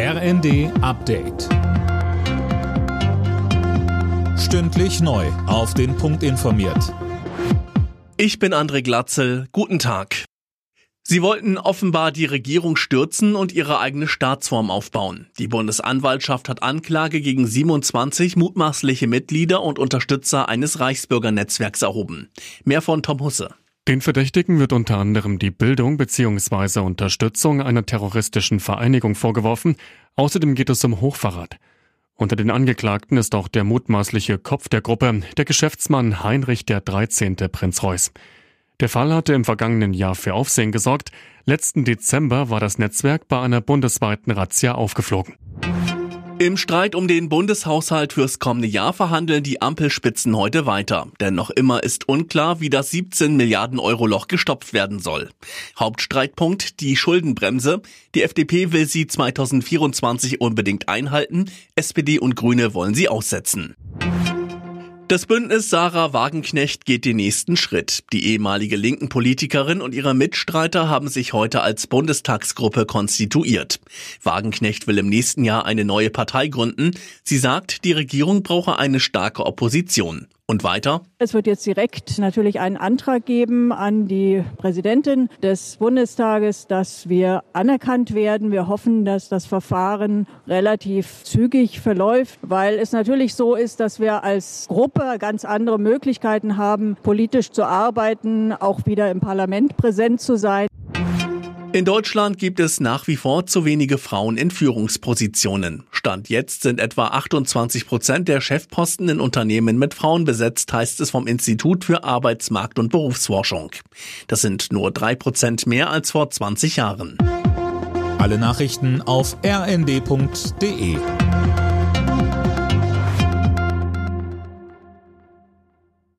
RND Update. Stündlich neu. Auf den Punkt informiert. Ich bin André Glatzel. Guten Tag. Sie wollten offenbar die Regierung stürzen und ihre eigene Staatsform aufbauen. Die Bundesanwaltschaft hat Anklage gegen 27 mutmaßliche Mitglieder und Unterstützer eines Reichsbürgernetzwerks erhoben. Mehr von Tom Husse. Den Verdächtigen wird unter anderem die Bildung bzw. Unterstützung einer terroristischen Vereinigung vorgeworfen. Außerdem geht es um Hochverrat. Unter den Angeklagten ist auch der mutmaßliche Kopf der Gruppe, der Geschäftsmann Heinrich der 13. Prinz Reuß. Der Fall hatte im vergangenen Jahr für Aufsehen gesorgt. Letzten Dezember war das Netzwerk bei einer bundesweiten Razzia aufgeflogen. Im Streit um den Bundeshaushalt fürs kommende Jahr verhandeln die Ampelspitzen heute weiter. Denn noch immer ist unklar, wie das 17 Milliarden Euro Loch gestopft werden soll. Hauptstreitpunkt die Schuldenbremse. Die FDP will sie 2024 unbedingt einhalten. SPD und Grüne wollen sie aussetzen. Das Bündnis Sarah Wagenknecht geht den nächsten Schritt. Die ehemalige linken Politikerin und ihre Mitstreiter haben sich heute als Bundestagsgruppe konstituiert. Wagenknecht will im nächsten Jahr eine neue Partei gründen. Sie sagt, die Regierung brauche eine starke Opposition. Und weiter? Es wird jetzt direkt natürlich einen Antrag geben an die Präsidentin des Bundestages, dass wir anerkannt werden. Wir hoffen, dass das Verfahren relativ zügig verläuft, weil es natürlich so ist, dass wir als Gruppe ganz andere Möglichkeiten haben, politisch zu arbeiten, auch wieder im Parlament präsent zu sein. In Deutschland gibt es nach wie vor zu wenige Frauen in Führungspositionen. Stand jetzt sind etwa 28 Prozent der Chefposten in Unternehmen mit Frauen besetzt, heißt es vom Institut für Arbeitsmarkt und Berufsforschung. Das sind nur drei Prozent mehr als vor 20 Jahren. Alle Nachrichten auf rnd.de